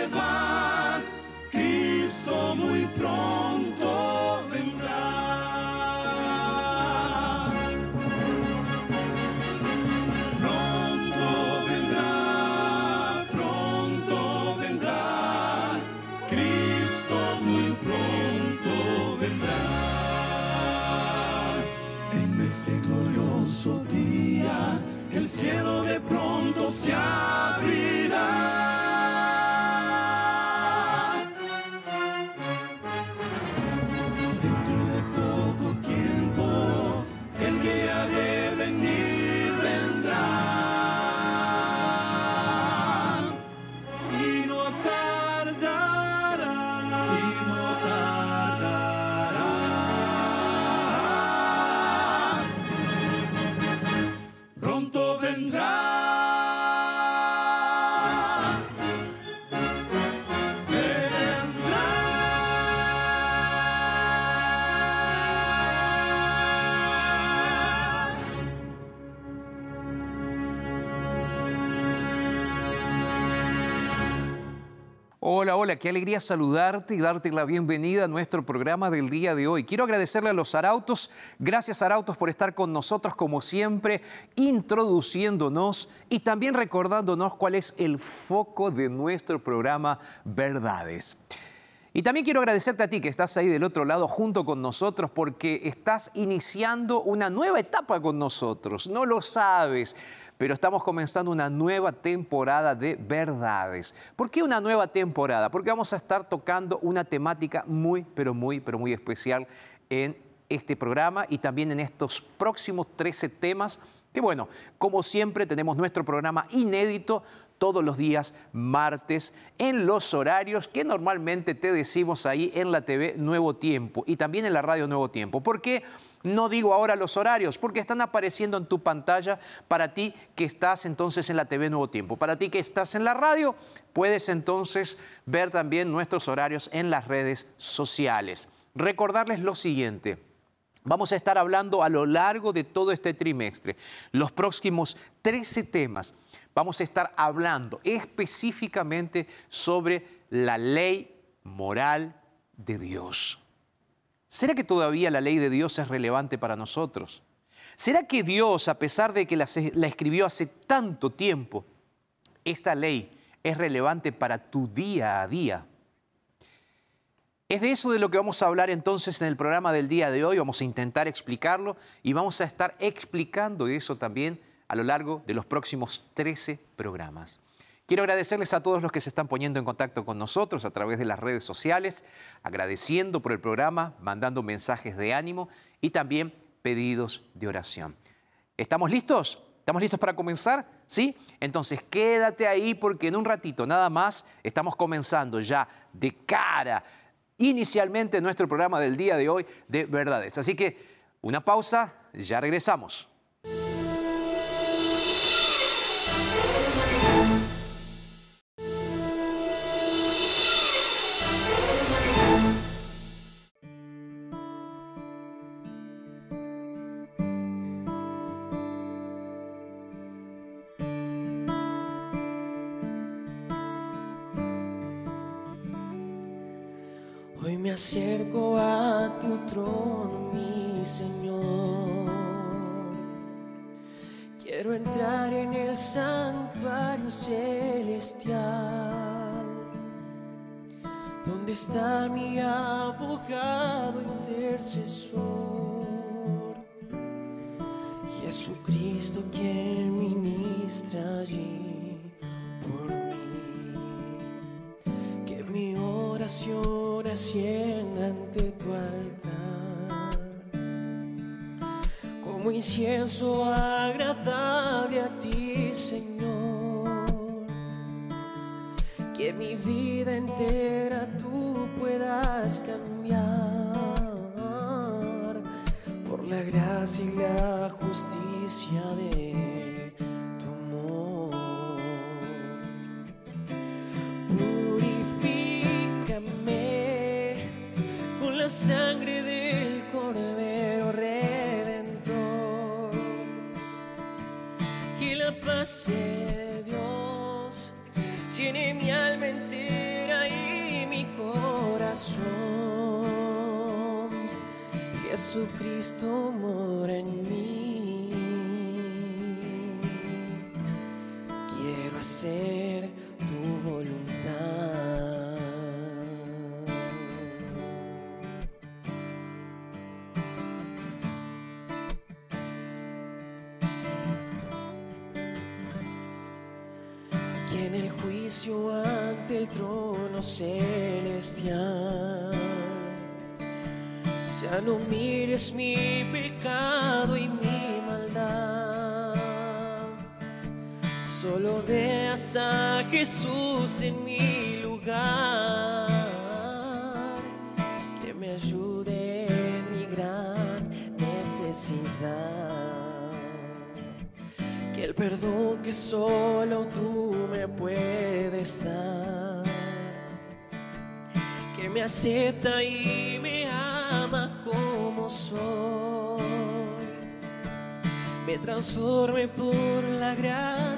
levar Cristo muito pronto. Hola, hola, qué alegría saludarte y darte la bienvenida a nuestro programa del día de hoy. Quiero agradecerle a los Arautos, gracias Arautos por estar con nosotros como siempre, introduciéndonos y también recordándonos cuál es el foco de nuestro programa Verdades. Y también quiero agradecerte a ti que estás ahí del otro lado junto con nosotros porque estás iniciando una nueva etapa con nosotros. No lo sabes pero estamos comenzando una nueva temporada de verdades. ¿Por qué una nueva temporada? Porque vamos a estar tocando una temática muy, pero muy, pero muy especial en este programa y también en estos próximos 13 temas que bueno, como siempre tenemos nuestro programa inédito todos los días martes en los horarios que normalmente te decimos ahí en la TV Nuevo Tiempo y también en la radio Nuevo Tiempo. ¿Por qué no digo ahora los horarios? Porque están apareciendo en tu pantalla para ti que estás entonces en la TV Nuevo Tiempo. Para ti que estás en la radio, puedes entonces ver también nuestros horarios en las redes sociales. Recordarles lo siguiente. Vamos a estar hablando a lo largo de todo este trimestre, los próximos 13 temas vamos a estar hablando específicamente sobre la ley moral de Dios. ¿Será que todavía la ley de Dios es relevante para nosotros? ¿Será que Dios, a pesar de que la, escribió hace tanto tiempo, esta ley es relevante para tu día a día? Es de eso de lo que vamos a hablar entonces en el programa del día de hoy. Vamos a intentar explicarlo y vamos a estar explicando eso también a lo largo de los próximos 13 programas. Quiero agradecerles a todos los que se están poniendo en contacto con nosotros a través de las redes sociales, agradeciendo por el programa, mandando mensajes de ánimo y también pedidos de oración. ¿Estamos listos? ¿Estamos listos para comenzar? ¿Sí? Entonces quédate ahí porque en un ratito nada más estamos comenzando ya de cara inicialmente nuestro programa del día de hoy de verdades. Así que una pausa, ya regresamos. Jesucristo quien ministra allí por mí. Que mi oración ascienda ante tu altar. Como incienso agradable a ti, Señor. Que mi vida entera tú puedas cambiar la gracia y la justicia de tu amor. Purifícame con la sangre del Cordero Redentor. Que la paz de Dios tiene mi alma entera y mi corazón. Jesucristo mora en mí. Quiero hacer tu voluntad. Que en el juicio ante el trono celestial no mires mi pecado y mi maldad. Solo veas a Jesús en mi lugar. Que me ayude en mi gran necesidad. Que el perdón que solo tú me puedes dar. Que me acepta y me soy. Me transforme por la gracia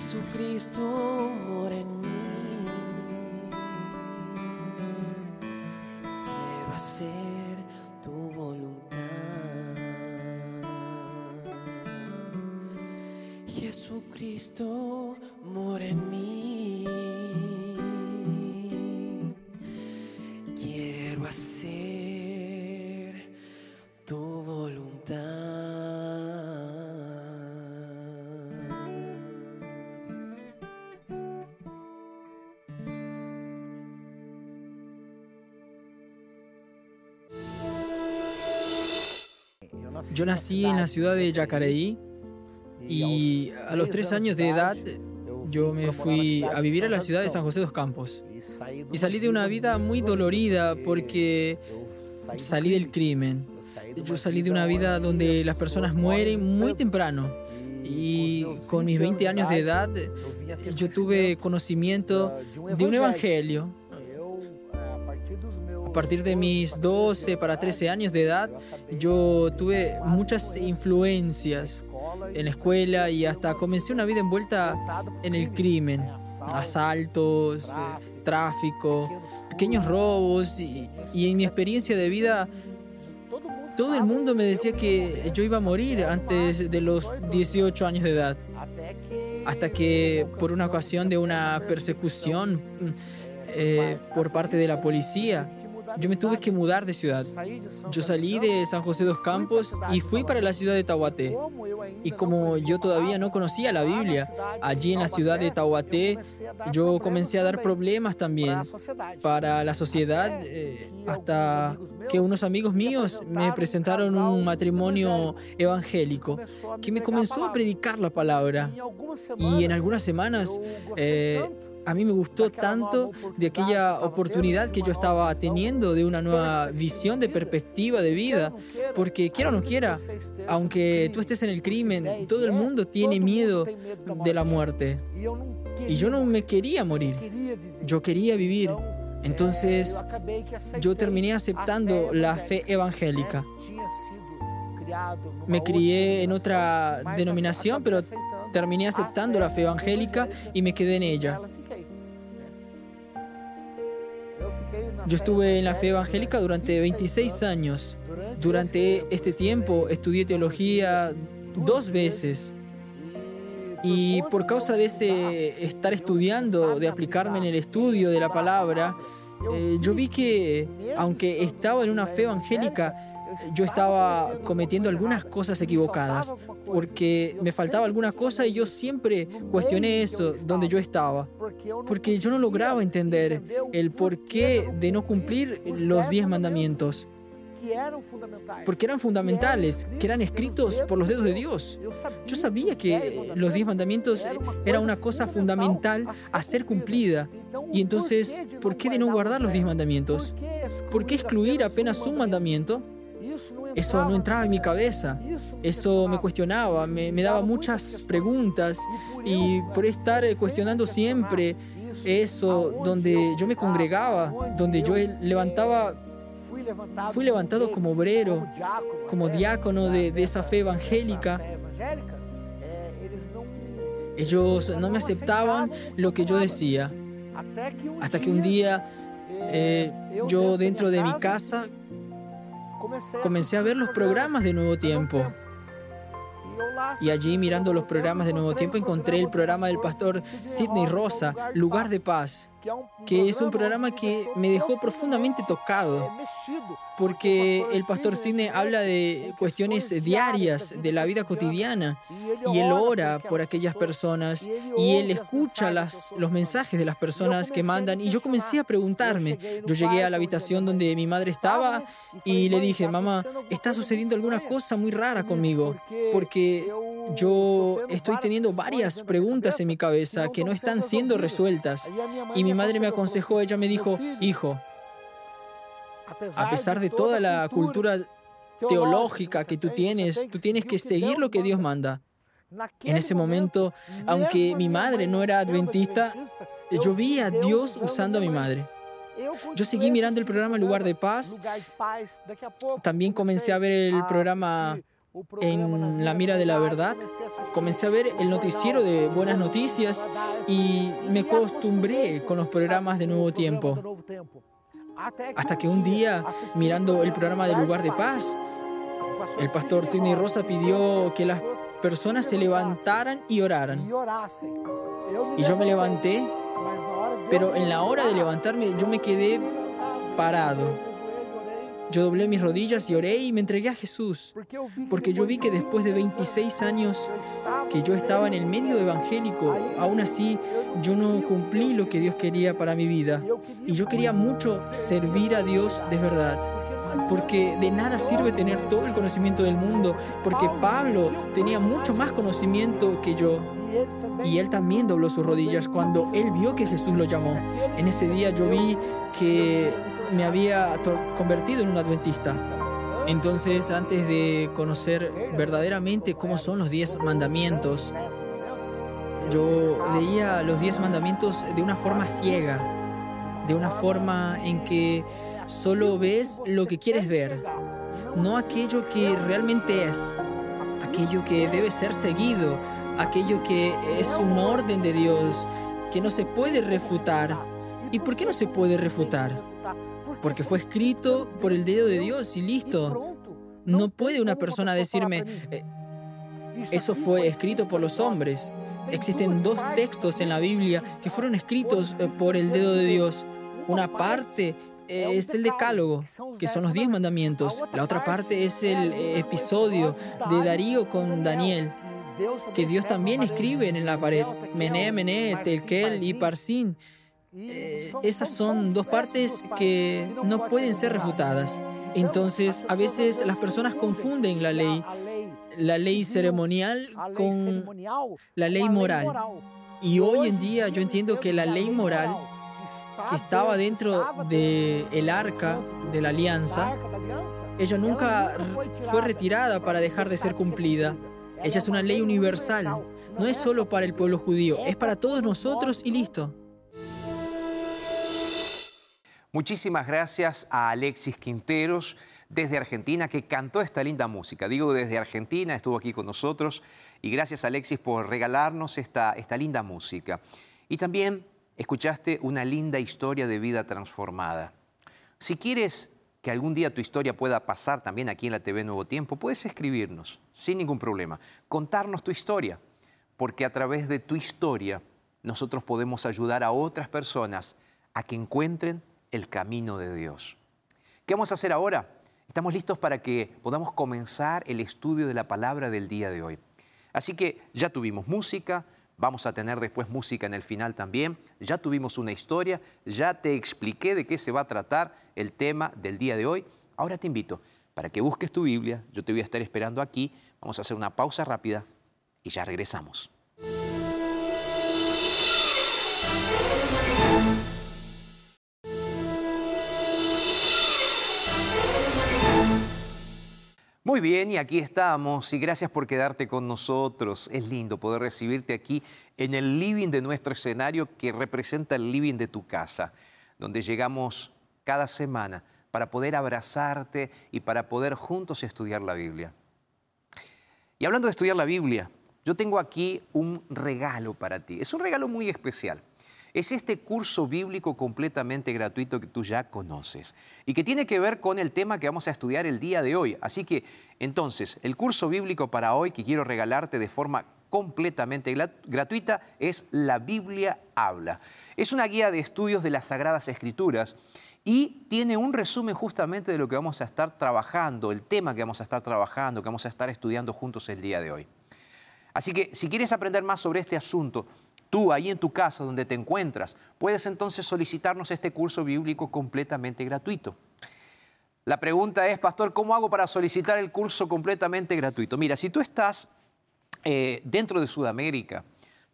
Jesucristo mora en mí. Quiero hacer tu voluntad. Jesucristo Yo nací en la ciudad de Yacareí y a los tres años de edad yo me fui a vivir a la ciudad de San José dos Campos. Y salí de una vida muy dolorida porque salí del crimen. Yo salí de una vida donde las personas mueren muy temprano. Y con mis 20 años de edad yo tuve conocimiento de un evangelio. A partir de mis 12 para 13 años de edad, yo tuve muchas influencias en la escuela y hasta comencé una vida envuelta en el crimen. Asaltos, eh, tráfico, pequeños robos y, en mi experiencia de vida todo el mundo me decía que yo iba a morir antes de los 18 años de edad. Hasta que por una ocasión de una persecución eh, por parte de la policía, yo me tuve que mudar de ciudad. Yo salí de San José dos Campos y fui para la ciudad de Taubaté. Y como yo todavía no conocía la Biblia, allí en la ciudad de Taubaté yo comencé a dar problemas también para la sociedad eh, hasta que unos amigos míos me presentaron un matrimonio evangélico que me comenzó a predicar la palabra. Y en algunas semanas eh, a mí me gustó tanto de aquella oportunidad que yo estaba teniendo de una nueva visión de perspectiva de vida, porque quiera o no quiera, aunque tú estés en el crimen, todo el mundo tiene miedo de la muerte. Y yo no me quería morir, yo quería vivir. Entonces yo terminé aceptando la fe evangélica. Me crié en otra denominación, pero terminé aceptando la fe evangélica y me quedé en ella. Yo estuve en la fe evangélica durante 26 años. Durante este tiempo estudié teología dos veces. Y por causa de ese estar estudiando, de aplicarme en el estudio de la palabra, eh, yo vi que, aunque estaba en una fe evangélica, yo estaba cometiendo algunas cosas equivocadas, porque me faltaba alguna cosa y yo siempre cuestioné eso donde yo estaba, porque yo no lograba entender el porqué de no cumplir los diez mandamientos porque eran fundamentales, que eran escritos por los dedos de Dios. Yo sabía que los diez mandamientos era una cosa fundamental a ser cumplida. Y entonces, ¿por qué de no guardar los diez mandamientos? ¿Por qué excluir apenas un mandamiento? Eso no entraba en mi cabeza, eso me cuestionaba, me, daba muchas preguntas y por estar cuestionando siempre eso, donde yo me congregaba, donde yo levantaba fui levantado como obrero, como diácono de, esa fe evangélica. Ellos no me aceptaban lo que yo decía. Hasta que un día eh, yo dentro de mi casa comencé a ver los programas de Nuevo Tiempo. Y allí mirando los programas de Nuevo Tiempo encontré el programa del pastor Sidney Rosa, Lugar de Paz que es un programa que me dejó profundamente tocado, porque el pastor Cine habla de cuestiones diarias de la vida cotidiana y él ora por aquellas personas y él escucha las, los mensajes de las personas que mandan. Y yo comencé a preguntarme, yo llegué a la habitación donde mi madre estaba y le dije, mamá, está sucediendo alguna cosa muy rara conmigo, porque yo estoy teniendo varias preguntas en mi cabeza que no están siendo resueltas. Y mi madre me aconsejó, ella me dijo, hijo, a pesar de toda la cultura teológica que tú tienes, tú tienes que seguir lo que Dios manda. En ese momento, aunque mi madre no era adventista, yo vi a Dios usando a mi madre. Yo seguí mirando el programa Lugar de Paz. También comencé a ver el programa en la mira de la verdad, comencé a ver el noticiero de buenas noticias y me acostumbré con los programas de Nuevo Tiempo. Hasta que un día, mirando el programa de Lugar de Paz, el pastor Sidney Rosa pidió que las personas se levantaran y oraran. Y yo me levanté, pero en la hora de levantarme yo me quedé parado yo doblé mis rodillas y oré y me entregué a Jesús, porque yo vi que después de 26 años que yo estaba en el medio evangélico, aún así yo no cumplí lo que Dios quería para mi vida. Y yo quería mucho servir a Dios de verdad. Porque de nada sirve tener todo el conocimiento del mundo, porque Pablo tenía mucho más conocimiento que yo. Y él también dobló sus rodillas cuando él vio que Jesús lo llamó. En ese día yo vi que me había convertido en un adventista. Entonces, antes de conocer verdaderamente cómo son los diez mandamientos, yo leía los diez mandamientos de una forma ciega, de una forma en que solo ves lo que quieres ver, no aquello que realmente es, aquello que debe ser seguido, aquello que es un orden de Dios, que no se puede refutar. ¿Y por qué no se puede refutar? Porque fue escrito por el dedo de Dios y listo. No puede una persona decirme, eh, eso fue escrito por los hombres. Existen dos textos en la Biblia que fueron escritos eh, por el dedo de Dios. Una parte es el decálogo, que son los diez mandamientos. La otra parte es el episodio de Darío con Daniel, que Dios también escribe en la pared. Mené, Mené, Telkel y Parsin. Eh, esas son dos partes que no pueden ser refutadas. Entonces, a veces las personas confunden la ley, la ley ceremonial con la ley moral. Y hoy en día yo entiendo que la ley moral que estaba dentro del el arca de la alianza, ella nunca fue retirada para dejar de ser cumplida. Ella es una ley universal. No es solo para el pueblo judío, es para todos nosotros y listo. Muchísimas gracias a Alexis Quinteros desde Argentina que cantó esta linda música. Digo desde Argentina, estuvo aquí con nosotros y gracias Alexis por regalarnos esta, esta linda música. Y también escuchaste una linda historia de vida transformada. Si quieres que algún día tu historia pueda pasar también aquí en la TV Nuevo Tiempo, puedes escribirnos sin ningún problema, contarnos tu historia, porque a través de tu historia nosotros podemos ayudar a otras personas a que encuentren el camino de Dios. ¿Qué vamos a hacer ahora? Estamos listos para que podamos comenzar el estudio de la palabra del día de hoy. Así que ya tuvimos música, vamos a tener después música en el final también, ya tuvimos una historia, ya te expliqué de qué se va a tratar el tema del día de hoy. Ahora te invito para que busques tu Biblia, yo te voy a estar esperando aquí, vamos a hacer una pausa rápida y ya regresamos. Muy bien, y aquí estamos, y gracias por quedarte con nosotros. Es lindo poder recibirte aquí en el living de nuestro escenario que representa el living de tu casa, donde llegamos cada semana para poder abrazarte y para poder juntos estudiar la Biblia. Y hablando de estudiar la Biblia, yo tengo aquí un regalo para ti. Es un regalo muy especial es este curso bíblico completamente gratuito que tú ya conoces y que tiene que ver con el tema que vamos a estudiar el día de hoy. Así que entonces, el curso bíblico para hoy que quiero regalarte de forma completamente gratuita es La Biblia habla. Es una guía de estudios de las Sagradas Escrituras y tiene un resumen justamente de lo que vamos a estar trabajando, el tema que vamos a estar trabajando, que vamos a estar estudiando juntos el día de hoy. Así que si quieres aprender más sobre este asunto, Tú ahí en tu casa donde te encuentras, puedes entonces solicitarnos este curso bíblico completamente gratuito. La pregunta es, pastor, ¿cómo hago para solicitar el curso completamente gratuito? Mira, si tú estás eh, dentro de Sudamérica,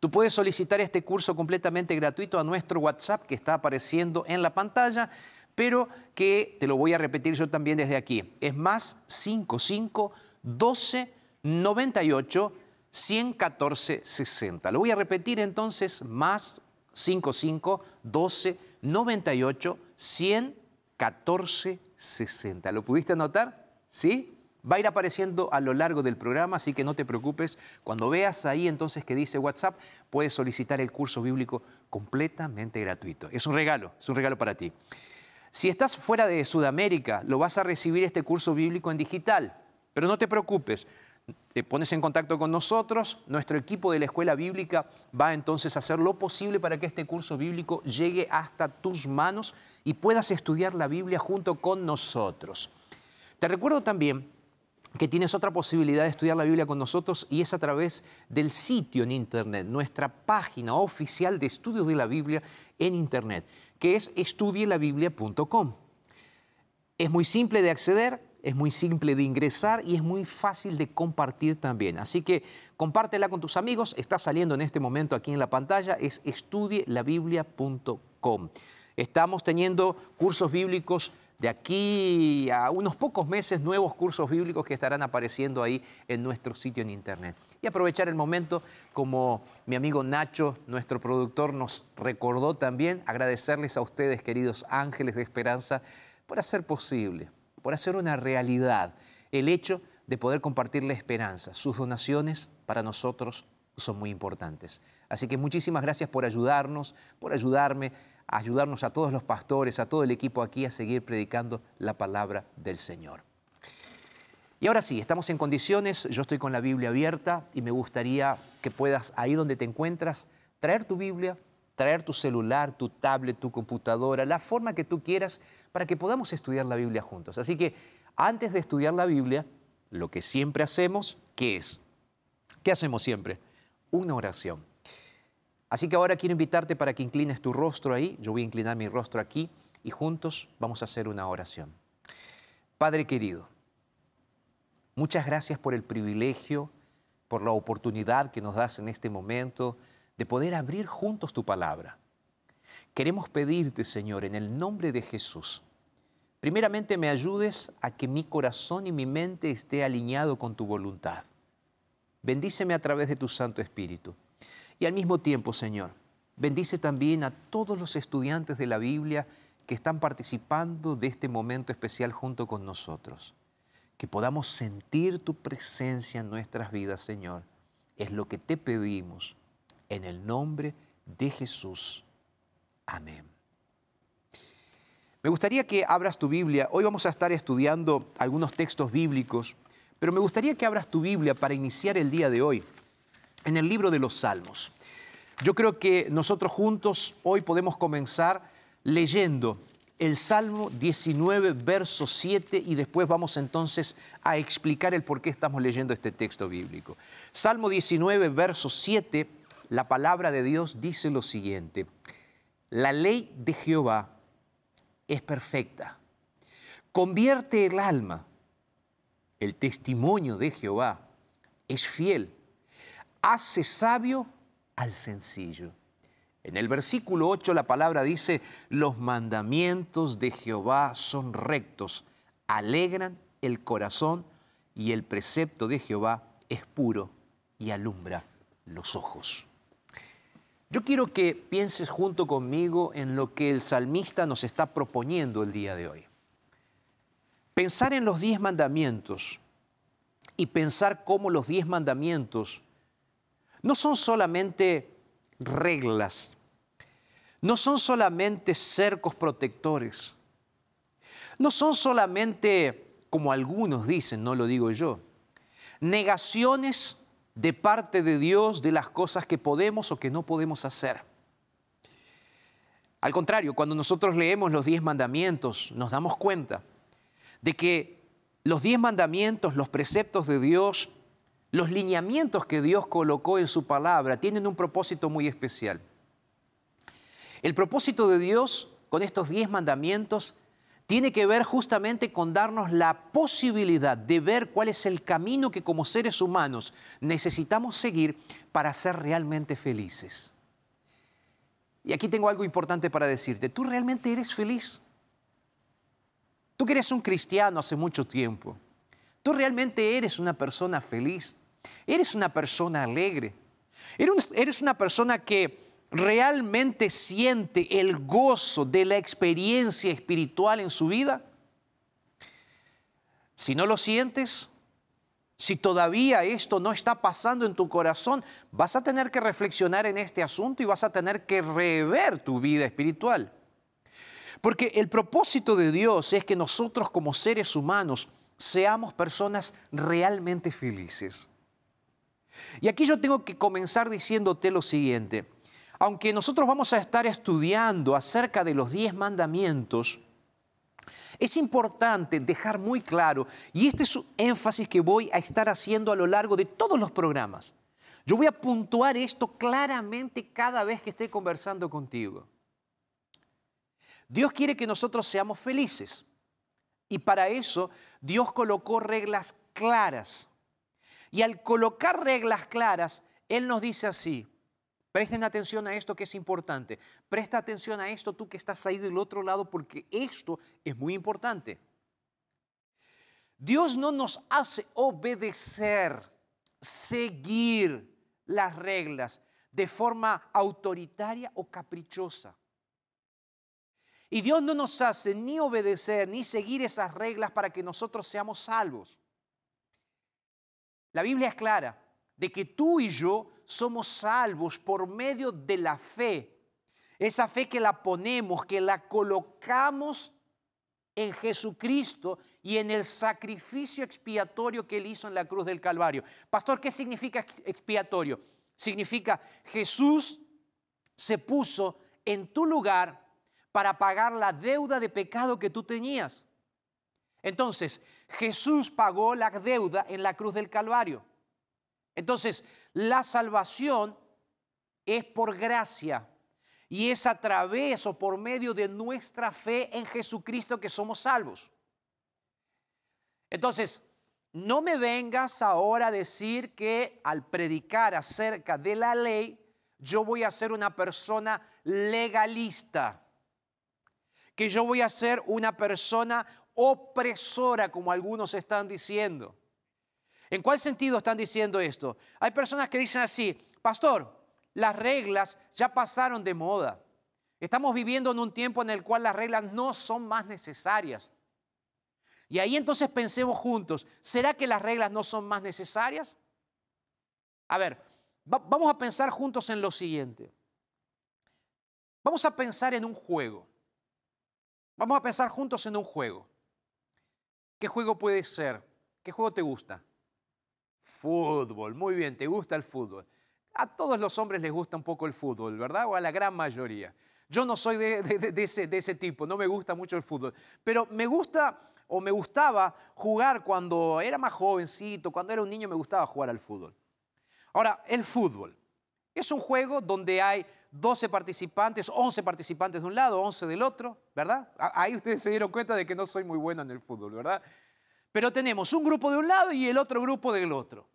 tú puedes solicitar este curso completamente gratuito a nuestro WhatsApp que está apareciendo en la pantalla, pero que te lo voy a repetir yo también desde aquí. Es más 55 12 98 114 60. Lo voy a repetir entonces, más 55 12 98 114 60. ¿Lo pudiste anotar? ¿Sí? Va a ir apareciendo a lo largo del programa, así que no te preocupes. Cuando veas ahí entonces que dice WhatsApp, puedes solicitar el curso bíblico completamente gratuito. Es un regalo, es un regalo para ti. Si estás fuera de Sudamérica, lo vas a recibir este curso bíblico en digital. Pero no te preocupes, te pones en contacto con nosotros, nuestro equipo de la escuela bíblica va entonces a hacer lo posible para que este curso bíblico llegue hasta tus manos y puedas estudiar la Biblia junto con nosotros. Te recuerdo también que tienes otra posibilidad de estudiar la Biblia con nosotros y es a través del sitio en Internet, nuestra página oficial de estudios de la Biblia en Internet, que es estudielabiblia.com. Es muy simple de acceder, es muy simple de ingresar y es muy fácil de compartir también. Así que compártela con tus amigos, está saliendo en este momento aquí en la pantalla, es estudielabiblia.com. Estamos teniendo cursos bíblicos de aquí a unos pocos meses, nuevos cursos bíblicos que estarán apareciendo ahí en nuestro sitio en internet. Y aprovechar el momento, como mi amigo Nacho, nuestro productor, nos recordó también, agradecerles a ustedes, queridos ángeles de esperanza, por hacer posible por hacer una realidad el hecho de poder compartir la esperanza. Sus donaciones para nosotros son muy importantes. Así que muchísimas gracias por ayudarnos, por ayudarme, ayudarnos a todos los pastores, a todo el equipo aquí a seguir predicando la palabra del Señor. Y ahora sí, estamos en condiciones, yo estoy con la Biblia abierta y me gustaría que puedas, ahí donde te encuentras, traer tu Biblia, traer tu celular, tu tablet, tu computadora, la forma que tú quieras para que podamos estudiar la Biblia juntos. Así que antes de estudiar la Biblia, lo que siempre hacemos, ¿qué es? ¿Qué hacemos siempre? Una oración. Así que ahora quiero invitarte para que inclines tu rostro ahí, yo voy a inclinar mi rostro aquí y juntos vamos a hacer una oración. Padre querido, muchas gracias por el privilegio, por la oportunidad que nos das en este momento de poder abrir juntos tu palabra. Queremos pedirte, Señor, en el nombre de Jesús, primeramente me ayudes a que mi corazón y mi mente esté alineado con tu voluntad. Bendíceme a través de tu Santo Espíritu. Y al mismo tiempo, Señor, bendice también a todos los estudiantes de la Biblia que están participando de este momento especial junto con nosotros. Que podamos sentir tu presencia en nuestras vidas, Señor. Es lo que te pedimos en el nombre de Jesús. Amén. Me gustaría que abras tu Biblia. Hoy vamos a estar estudiando algunos textos bíblicos, pero me gustaría que abras tu Biblia para iniciar el día de hoy en el libro de los Salmos. Yo creo que nosotros juntos hoy podemos comenzar leyendo el Salmo 19, verso 7, y después vamos entonces a explicar el por qué estamos leyendo este texto bíblico. Salmo 19, verso 7, la palabra de Dios dice lo siguiente, la ley de Jehová es perfecta, convierte el alma, el testimonio de Jehová es fiel, hace sabio al sencillo. En el versículo 8 la palabra dice, los mandamientos de Jehová son rectos, alegran el corazón y el precepto de Jehová es puro y alumbra los ojos. Yo quiero que pienses junto conmigo en lo que el salmista nos está proponiendo el día de hoy. Pensar en los diez mandamientos y pensar cómo los diez mandamientos no son solamente reglas, no son solamente cercos protectores, no son solamente, como algunos dicen, no lo digo yo, negaciones de parte de Dios de las cosas que podemos o que no podemos hacer. Al contrario, cuando nosotros leemos los diez mandamientos, nos damos cuenta de que los diez mandamientos, los preceptos de Dios, los lineamientos que Dios colocó en su palabra tienen un propósito muy especial. El propósito de Dios con estos diez mandamientos tiene que ver justamente con darnos la posibilidad de ver cuál es el camino que como seres humanos necesitamos seguir para ser realmente felices. Y aquí tengo algo importante para decirte. ¿Tú realmente eres feliz? Tú que eres un cristiano hace mucho tiempo. ¿Tú realmente eres una persona feliz? Eres una persona alegre. Eres una persona que realmente siente el gozo de la experiencia espiritual en su vida. Si no lo sientes, si todavía esto no está pasando en tu corazón, vas a tener que reflexionar en este asunto y vas a tener que rever tu vida espiritual. Porque el propósito de Dios es que nosotros como seres humanos seamos personas realmente felices. Y aquí yo tengo que comenzar diciéndote lo siguiente. Aunque nosotros vamos a estar estudiando acerca de los diez mandamientos, es importante dejar muy claro, y este es un énfasis que voy a estar haciendo a lo largo de todos los programas. Yo voy a puntuar esto claramente cada vez que esté conversando contigo. Dios quiere que nosotros seamos felices. Y para eso Dios colocó reglas claras y al colocar reglas claras, Él nos dice así, presten atención a esto que es importante, presta atención a esto tú que estás ahí del otro lado porque esto es muy importante. Dios no nos hace obedecer, seguir las reglas de forma autoritaria o caprichosa. Y Dios no nos hace ni obedecer ni seguir esas reglas para que nosotros seamos salvos. La Biblia es clara de que tú y yo somos salvos por medio de la fe. Esa fe que la ponemos, que la colocamos en Jesucristo y en el sacrificio expiatorio que él hizo en la cruz del Calvario. Pastor, ¿qué significa expiatorio? Significa Jesús se puso en tu lugar para pagar la deuda de pecado que tú tenías. Entonces, Jesús pagó la deuda en la cruz del Calvario. Entonces, la salvación es por gracia y es a través o por medio de nuestra fe en Jesucristo que somos salvos. Entonces, no me vengas ahora a decir que al predicar acerca de la ley, yo voy a ser una persona legalista, que yo voy a ser una persona opresora, como algunos están diciendo. ¿En cuál sentido están diciendo esto? Hay personas que dicen así, pastor, las reglas ya pasaron de moda. Estamos viviendo en un tiempo en el cual las reglas no son más necesarias. Y ahí entonces pensemos juntos, ¿será que las reglas no son más necesarias? A ver, vamos a pensar juntos en lo siguiente. Vamos a pensar en un juego. Vamos a pensar juntos en un juego. ¿Qué juego puede ser? ¿Qué juego te gusta? Fútbol, muy bien, te gusta el fútbol. A todos los hombres les gusta un poco el fútbol, ¿verdad? O a la gran mayoría. Yo no soy de, ese, ese tipo, no me gusta mucho el fútbol, pero me gusta o me gustaba jugar cuando era más jovencito, cuando era un niño me gustaba jugar al fútbol. Ahora, el fútbol es un juego donde hay 12 participantes, 11 participantes de un lado, 11 del otro, ¿verdad? Ahí ustedes se dieron cuenta de que no soy muy bueno en el fútbol, ¿verdad? Pero tenemos un grupo de un lado y el otro grupo del otro.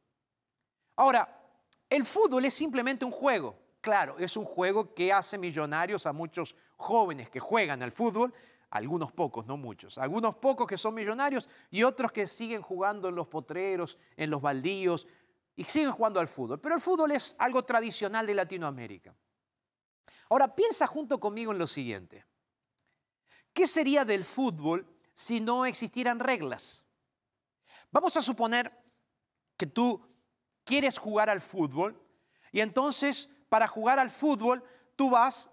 Ahora, el fútbol es simplemente un juego. Claro, es un juego que hace millonarios a muchos jóvenes que juegan al fútbol, algunos pocos, no muchos, algunos pocos que son millonarios y otros que siguen jugando en los potreros, en los baldíos y siguen jugando al fútbol. Pero el fútbol es algo tradicional de Latinoamérica. Ahora piensa junto conmigo en lo siguiente. ¿Qué sería del fútbol si no existieran reglas? Vamos a suponer que tú quieres jugar al fútbol y entonces para jugar al fútbol tú vas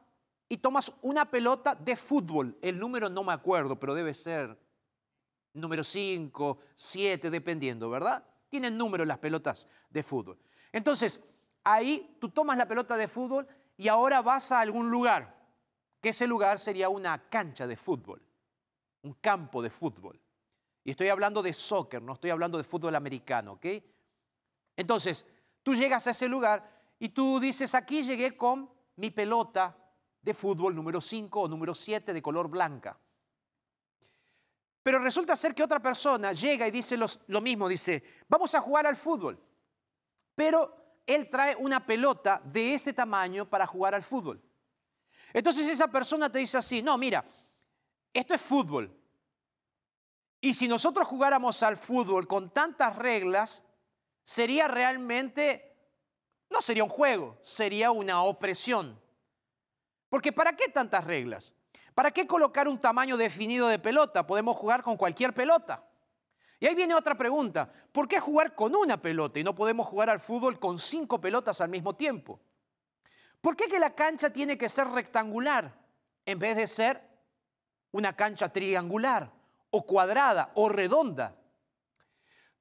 y tomas una pelota de fútbol. El número no me acuerdo, pero debe ser número 5, 7, dependiendo, ¿verdad? Tienen número las pelotas de fútbol. Entonces, ahí tú tomas la pelota de fútbol y ahora vas a algún lugar, que ese lugar sería una cancha de fútbol, un campo de fútbol. Y estoy hablando de soccer, no estoy hablando de fútbol americano, ¿ok? Entonces, tú llegas a ese lugar y tú dices, aquí llegué con mi pelota de fútbol número 5 o número 7 de color blanca. Pero resulta ser que otra persona llega y dice lo mismo, dice, vamos a jugar al fútbol. Pero él trae una pelota de este tamaño para jugar al fútbol. Entonces esa persona te dice así, no, mira, esto es fútbol. Y si nosotros jugáramos al fútbol con tantas reglas, sería realmente, no sería un juego, sería una opresión. Porque ¿para qué tantas reglas? ¿Para qué colocar un tamaño definido de pelota? Podemos jugar con cualquier pelota. Y ahí viene otra pregunta. ¿Por qué jugar con una pelota y no podemos jugar al fútbol con cinco pelotas al mismo tiempo? ¿Por qué que la cancha tiene que ser rectangular en vez de ser una cancha triangular o cuadrada o redonda?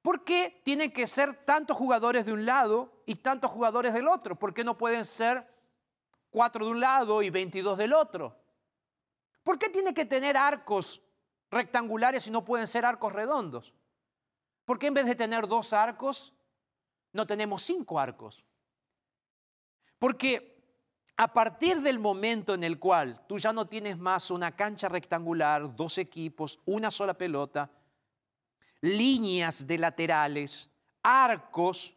¿Por qué tienen que ser tantos jugadores de un lado y tantos jugadores del otro? ¿Por qué no pueden ser cuatro de un lado y 22 del otro. ¿Por qué tiene que tener arcos rectangulares y no pueden ser arcos redondos? ¿Por qué en vez de tener dos arcos, no tenemos cinco arcos? Porque a partir del momento en el cual tú ya no tienes más una cancha rectangular, dos equipos, una sola pelota, líneas de laterales, arcos,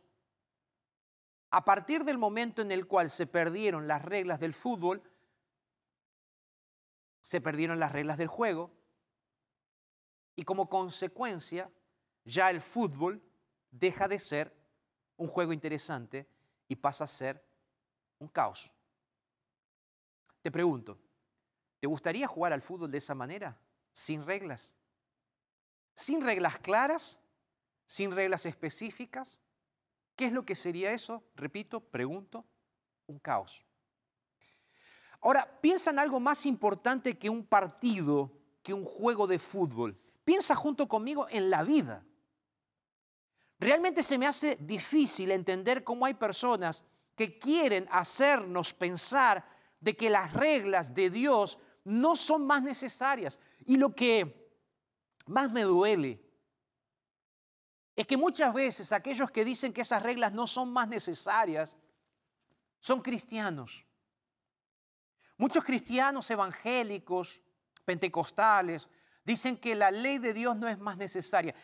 a partir del momento en el cual se perdieron las reglas del fútbol, se perdieron las reglas del juego y como consecuencia ya el fútbol deja de ser un juego interesante y pasa a ser un caos. Te pregunto, ¿te gustaría jugar al fútbol de esa manera? Sin reglas. Sin reglas claras, sin reglas específicas, ¿Qué es lo que sería eso? Repito, pregunto, un caos. Ahora, piensa en algo más importante que un partido, que un juego de fútbol. Piensa junto conmigo en la vida. Realmente se me hace difícil entender cómo hay personas que quieren hacernos pensar de que las reglas de Dios no son más necesarias. Y lo que más me duele es que muchas veces aquellos que dicen que esas reglas no son más necesarias son cristianos. Muchos cristianos evangélicos, pentecostales, dicen que la ley de Dios no es más necesaria.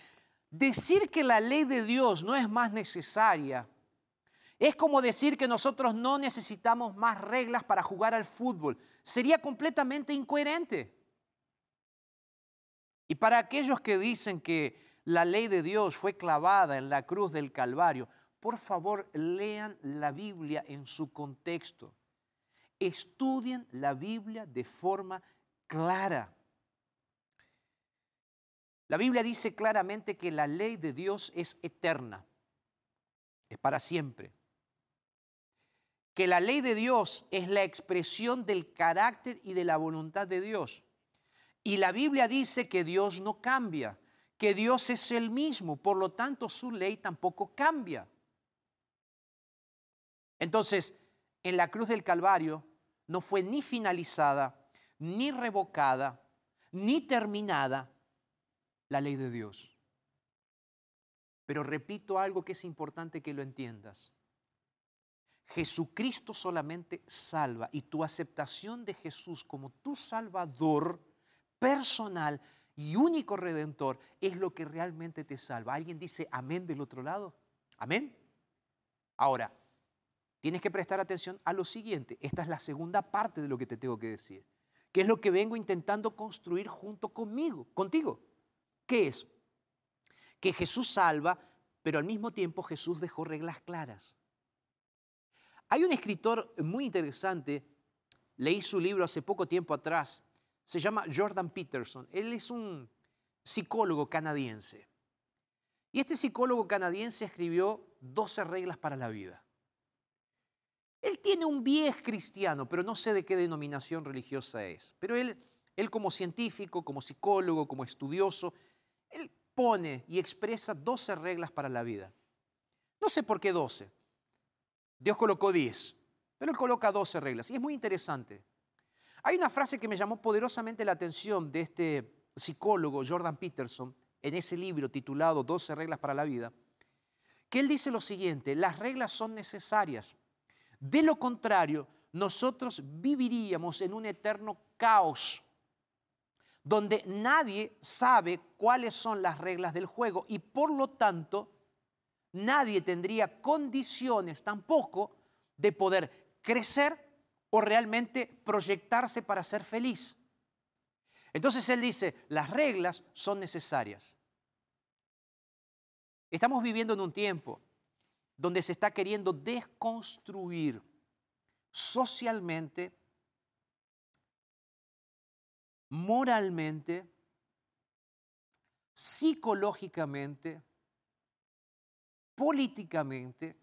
Decir que la ley de Dios no es más necesaria es como decir que nosotros no necesitamos más reglas para jugar al fútbol. Sería completamente incoherente. Y para aquellos que dicen que la ley de Dios fue clavada en la cruz del Calvario, por favor lean la Biblia en su contexto. Estudien la Biblia de forma clara. La Biblia dice claramente que la ley de Dios es eterna, es para siempre. Que la ley de Dios es la expresión del carácter y de la voluntad de Dios. Y la Biblia dice que Dios no cambia, que Dios es el mismo, por lo tanto su ley tampoco cambia. Entonces, en la cruz del Calvario no fue ni finalizada, ni revocada, ni terminada la ley de Dios. Pero repito algo que es importante que lo entiendas. Jesucristo solamente salva y tu aceptación de Jesús como tu Salvador personal y único redentor es lo que realmente te salva. ¿Alguien dice amén del otro lado? Amén. Ahora, tienes que prestar atención a lo siguiente. Esta es la segunda parte de lo que te tengo que decir, que es lo que vengo intentando construir junto conmigo, contigo. ¿Qué es? Que Jesús salva, pero al mismo tiempo Jesús dejó reglas claras. Hay un escritor muy interesante, leí su libro hace poco tiempo atrás, se llama Jordan Peterson. Él es un psicólogo canadiense. Y este psicólogo canadiense escribió 12 reglas para la vida. Él tiene un viejo cristiano, pero no sé de qué denominación religiosa es. Pero él, él como científico, como psicólogo, como estudioso, él pone y expresa 12 reglas para la vida. No sé por qué 12. Dios colocó 10, pero él coloca 12 reglas. Y es muy interesante. Hay una frase que me llamó poderosamente la atención de este psicólogo Jordan Peterson en ese libro titulado 12 reglas para la vida, que él dice lo siguiente, las reglas son necesarias de lo contrario, nosotros viviríamos en un eterno caos donde nadie sabe cuáles son las reglas del juego y por lo tanto nadie tendría condiciones tampoco de poder crecer o realmente proyectarse para ser feliz. Entonces él dice, las reglas son necesarias. Estamos viviendo en un tiempo donde se está queriendo desconstruir socialmente, moralmente, psicológicamente, políticamente,